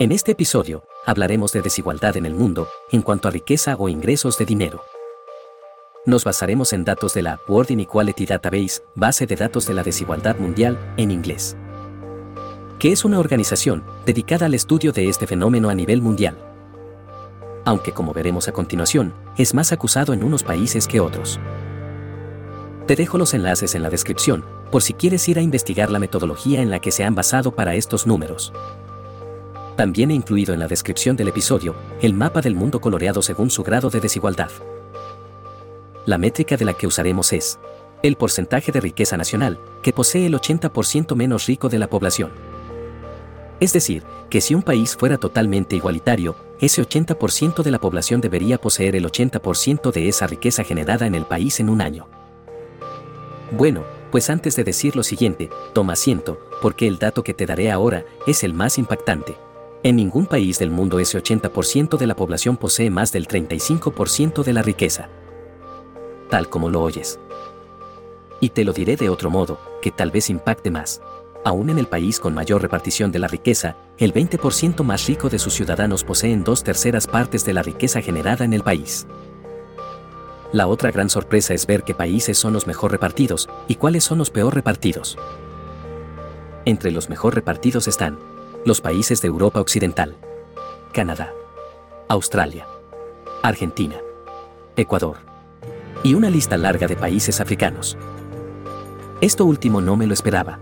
En este episodio, hablaremos de desigualdad en el mundo en cuanto a riqueza o ingresos de dinero. Nos basaremos en datos de la World Inequality Database, base de datos de la desigualdad mundial, en inglés, que es una organización dedicada al estudio de este fenómeno a nivel mundial. Aunque como veremos a continuación, es más acusado en unos países que otros. Te dejo los enlaces en la descripción, por si quieres ir a investigar la metodología en la que se han basado para estos números. También he incluido en la descripción del episodio el mapa del mundo coloreado según su grado de desigualdad. La métrica de la que usaremos es el porcentaje de riqueza nacional, que posee el 80% menos rico de la población. Es decir, que si un país fuera totalmente igualitario, ese 80% de la población debería poseer el 80% de esa riqueza generada en el país en un año. Bueno, pues antes de decir lo siguiente, toma asiento, porque el dato que te daré ahora es el más impactante. En ningún país del mundo ese 80% de la población posee más del 35% de la riqueza. Tal como lo oyes. Y te lo diré de otro modo, que tal vez impacte más. Aún en el país con mayor repartición de la riqueza, el 20% más rico de sus ciudadanos poseen dos terceras partes de la riqueza generada en el país. La otra gran sorpresa es ver qué países son los mejor repartidos y cuáles son los peor repartidos. Entre los mejor repartidos están los países de Europa Occidental, Canadá, Australia, Argentina, Ecuador y una lista larga de países africanos. Esto último no me lo esperaba.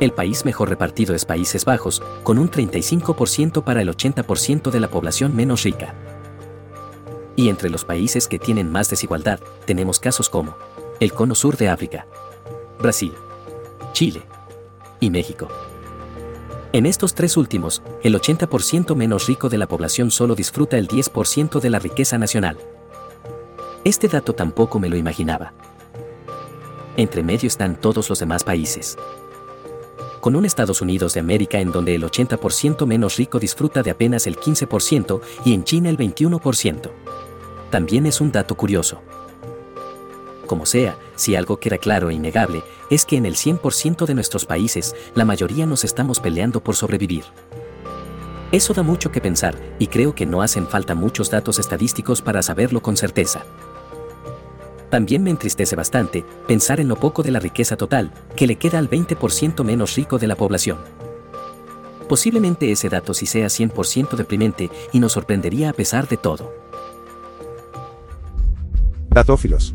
El país mejor repartido es Países Bajos, con un 35% para el 80% de la población menos rica. Y entre los países que tienen más desigualdad, tenemos casos como el Cono Sur de África, Brasil, Chile y México. En estos tres últimos, el 80% menos rico de la población solo disfruta el 10% de la riqueza nacional. Este dato tampoco me lo imaginaba. Entre medio están todos los demás países. Con un Estados Unidos de América en donde el 80% menos rico disfruta de apenas el 15% y en China el 21%. También es un dato curioso. Como sea, si algo queda claro e innegable, es que en el 100% de nuestros países, la mayoría nos estamos peleando por sobrevivir. Eso da mucho que pensar, y creo que no hacen falta muchos datos estadísticos para saberlo con certeza. También me entristece bastante pensar en lo poco de la riqueza total que le queda al 20% menos rico de la población. Posiblemente ese dato sí sea 100% deprimente y nos sorprendería a pesar de todo. Datófilos.